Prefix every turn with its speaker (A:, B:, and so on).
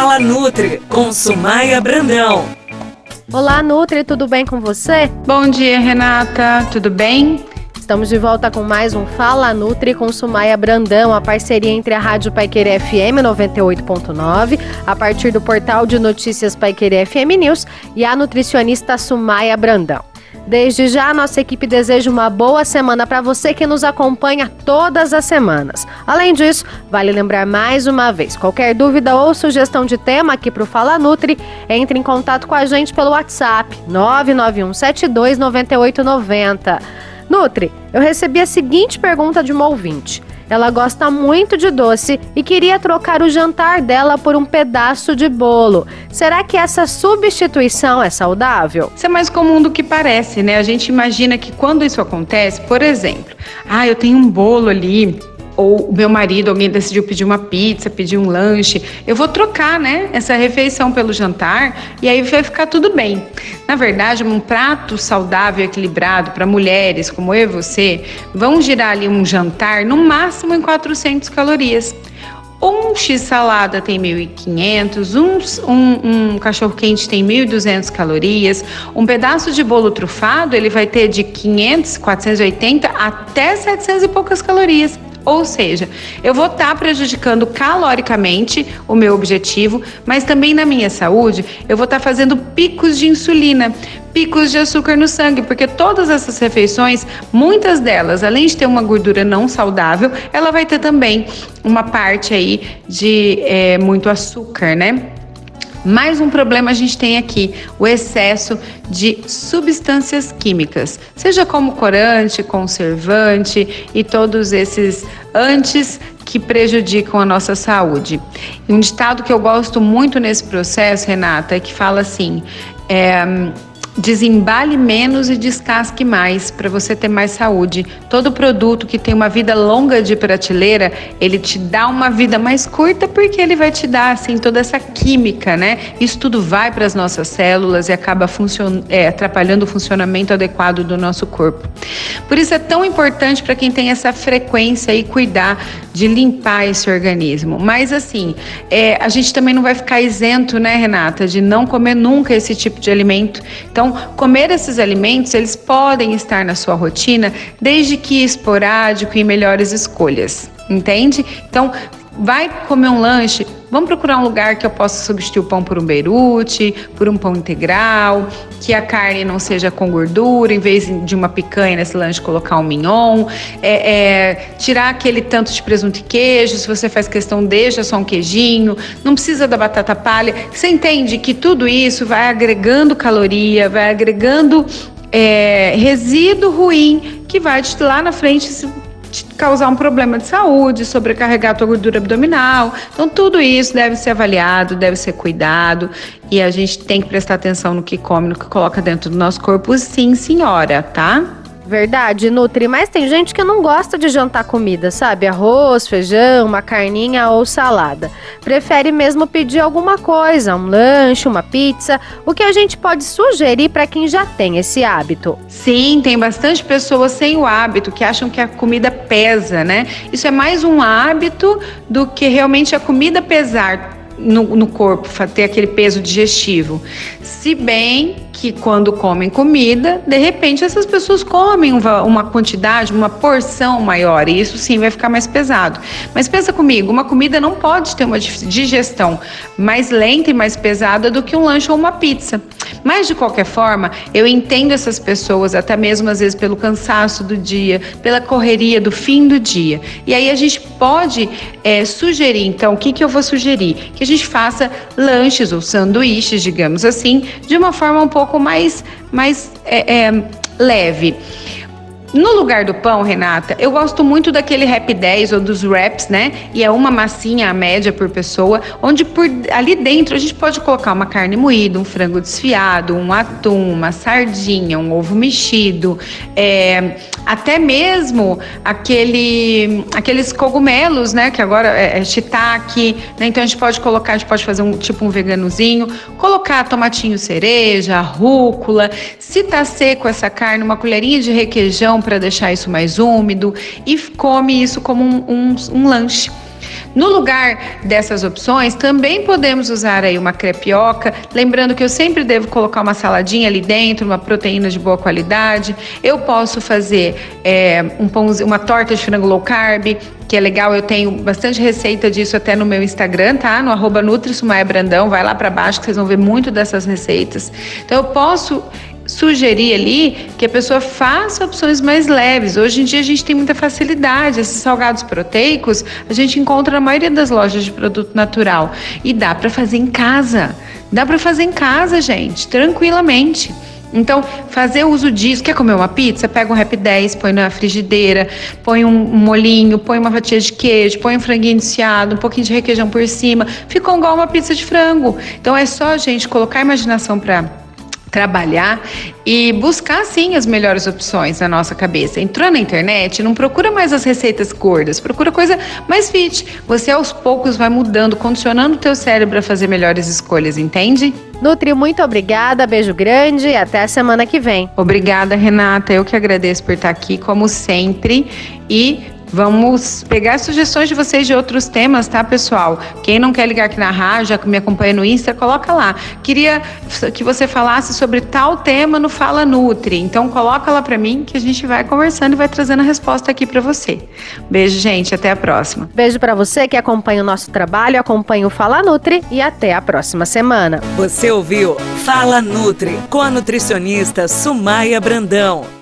A: Fala Nutri com Sumaia Brandão.
B: Olá, Nutri, tudo bem com você?
C: Bom dia, Renata, tudo bem?
B: Estamos de volta com mais um Fala Nutri com Sumaia Brandão, a parceria entre a Rádio Paiquerê FM 98.9, a partir do portal de notícias Paiquerê FM News e a nutricionista Sumaia Brandão. Desde já, nossa equipe deseja uma boa semana para você que nos acompanha todas as semanas. Além disso, vale lembrar mais uma vez: qualquer dúvida ou sugestão de tema aqui para o Fala Nutri, entre em contato com a gente pelo WhatsApp 991 72 9890. Nutri, eu recebi a seguinte pergunta de uma ouvinte. Ela gosta muito de doce e queria trocar o jantar dela por um pedaço de bolo. Será que essa substituição é saudável?
C: Isso é mais comum do que parece, né? A gente imagina que quando isso acontece, por exemplo, ah, eu tenho um bolo ali ou o meu marido, alguém decidiu pedir uma pizza, pedir um lanche, eu vou trocar, né, essa refeição pelo jantar e aí vai ficar tudo bem. Na verdade, um prato saudável, equilibrado para mulheres como eu e você, vão girar ali um jantar no máximo em 400 calorias. Um x-salada tem 1.500, um, um, um cachorro-quente tem 1.200 calorias, um pedaço de bolo trufado ele vai ter de 500, 480 até 700 e poucas calorias. Ou seja, eu vou estar tá prejudicando caloricamente o meu objetivo, mas também na minha saúde, eu vou estar tá fazendo picos de insulina, picos de açúcar no sangue, porque todas essas refeições, muitas delas, além de ter uma gordura não saudável, ela vai ter também uma parte aí de é, muito açúcar, né? Mais um problema a gente tem aqui, o excesso de substâncias químicas, seja como corante, conservante e todos esses antes que prejudicam a nossa saúde. Um ditado que eu gosto muito nesse processo, Renata, é que fala assim: é, Desembale menos e descasque mais para você ter mais saúde. Todo produto que tem uma vida longa de prateleira, ele te dá uma vida mais curta porque ele vai te dar assim toda essa química, né? Isso tudo vai para as nossas células e acaba é, atrapalhando o funcionamento adequado do nosso corpo. Por isso é tão importante para quem tem essa frequência e cuidar de limpar esse organismo. Mas assim, é, a gente também não vai ficar isento, né, Renata, de não comer nunca esse tipo de alimento. Então, comer esses alimentos, eles podem estar na sua rotina, desde que esporádico e melhores escolhas. Entende? Então, vai comer um lanche, vamos procurar um lugar que eu possa substituir o pão por um beirute, por um pão integral, que a carne não seja com gordura, em vez de uma picanha nesse lanche colocar um mignon, é, é, tirar aquele tanto de presunto e queijo, se você faz questão deixa só um queijinho, não precisa da batata palha. Você entende que tudo isso vai agregando caloria, vai agregando é, resíduo ruim que vai lá na frente te causar um problema de saúde, sobrecarregar a tua gordura abdominal. Então, tudo isso deve ser avaliado, deve ser cuidado e a gente tem que prestar atenção no que come, no que coloca dentro do nosso corpo, sim, senhora, tá?
B: Verdade, Nutri, mas tem gente que não gosta de jantar comida, sabe? Arroz, feijão, uma carninha ou salada. Prefere mesmo pedir alguma coisa, um lanche, uma pizza. O que a gente pode sugerir para quem já tem esse hábito?
C: Sim, tem bastante pessoas sem o hábito que acham que a comida pesa, né? Isso é mais um hábito do que realmente a comida pesar no, no corpo, ter aquele peso digestivo. Se bem que quando comem comida, de repente essas pessoas comem uma, quantidade, uma porção maior, e isso sim vai ficar mais pesado. Mas pensa comigo, uma comida não pode ter uma digestão mais lenta e mais pesada do que um lanche ou uma pizza. Mas de qualquer forma, eu entendo essas pessoas, até mesmo às vezes pelo cansaço do dia, pela correria do fim do dia. E aí a gente pode é, sugerir, então, o que, que eu vou sugerir? Que a gente faça lanches ou sanduíches, digamos assim, de uma forma um pouco pouco mais, mais é, é, leve. No lugar do pão, Renata, eu gosto muito daquele Rap 10 ou dos wraps, né? E é uma massinha a média por pessoa, onde por ali dentro a gente pode colocar uma carne moída, um frango desfiado, um atum, uma sardinha, um ovo mexido, é, até mesmo aquele, aqueles cogumelos, né? Que agora é, é shiitake, né? Então a gente pode colocar, a gente pode fazer um tipo um veganozinho, colocar tomatinho cereja, rúcula. Se tá seco essa carne, uma colherinha de requeijão para deixar isso mais úmido e come isso como um, um, um lanche. No lugar dessas opções, também podemos usar aí uma crepioca, lembrando que eu sempre devo colocar uma saladinha ali dentro, uma proteína de boa qualidade. Eu posso fazer é, um pão, uma torta de frango low carb, que é legal, eu tenho bastante receita disso até no meu Instagram, tá? No arroba Brandão, vai lá para baixo que vocês vão ver muito dessas receitas. Então eu posso sugerir ali que a pessoa faça opções mais leves. Hoje em dia a gente tem muita facilidade. Esses salgados proteicos a gente encontra na maioria das lojas de produto natural e dá para fazer em casa. Dá para fazer em casa, gente, tranquilamente. Então, fazer uso disso, quer comer uma pizza? Pega um Rap 10, põe na frigideira, põe um molinho, põe uma fatia de queijo, põe um franguinho desfiado, um pouquinho de requeijão por cima. Ficou igual uma pizza de frango. Então, é só a gente colocar a imaginação para trabalhar e buscar sim as melhores opções na nossa cabeça. Entrou na internet, não procura mais as receitas gordas, procura coisa mais fit. Você aos poucos vai mudando, condicionando o teu cérebro a fazer melhores escolhas, entende?
B: Nutri, muito obrigada, beijo grande e até a semana que vem.
C: Obrigada, Renata. Eu que agradeço por estar aqui, como sempre. E Vamos pegar sugestões de vocês de outros temas, tá, pessoal? Quem não quer ligar aqui na rádio, já que me acompanha no Insta, coloca lá. Queria que você falasse sobre tal tema no Fala Nutri. Então coloca lá para mim que a gente vai conversando e vai trazendo a resposta aqui para você. Beijo, gente, até a próxima.
B: Beijo para você que acompanha o nosso trabalho, acompanha o Fala Nutri e até a próxima semana.
A: Você ouviu Fala Nutri com a nutricionista Sumaia Brandão.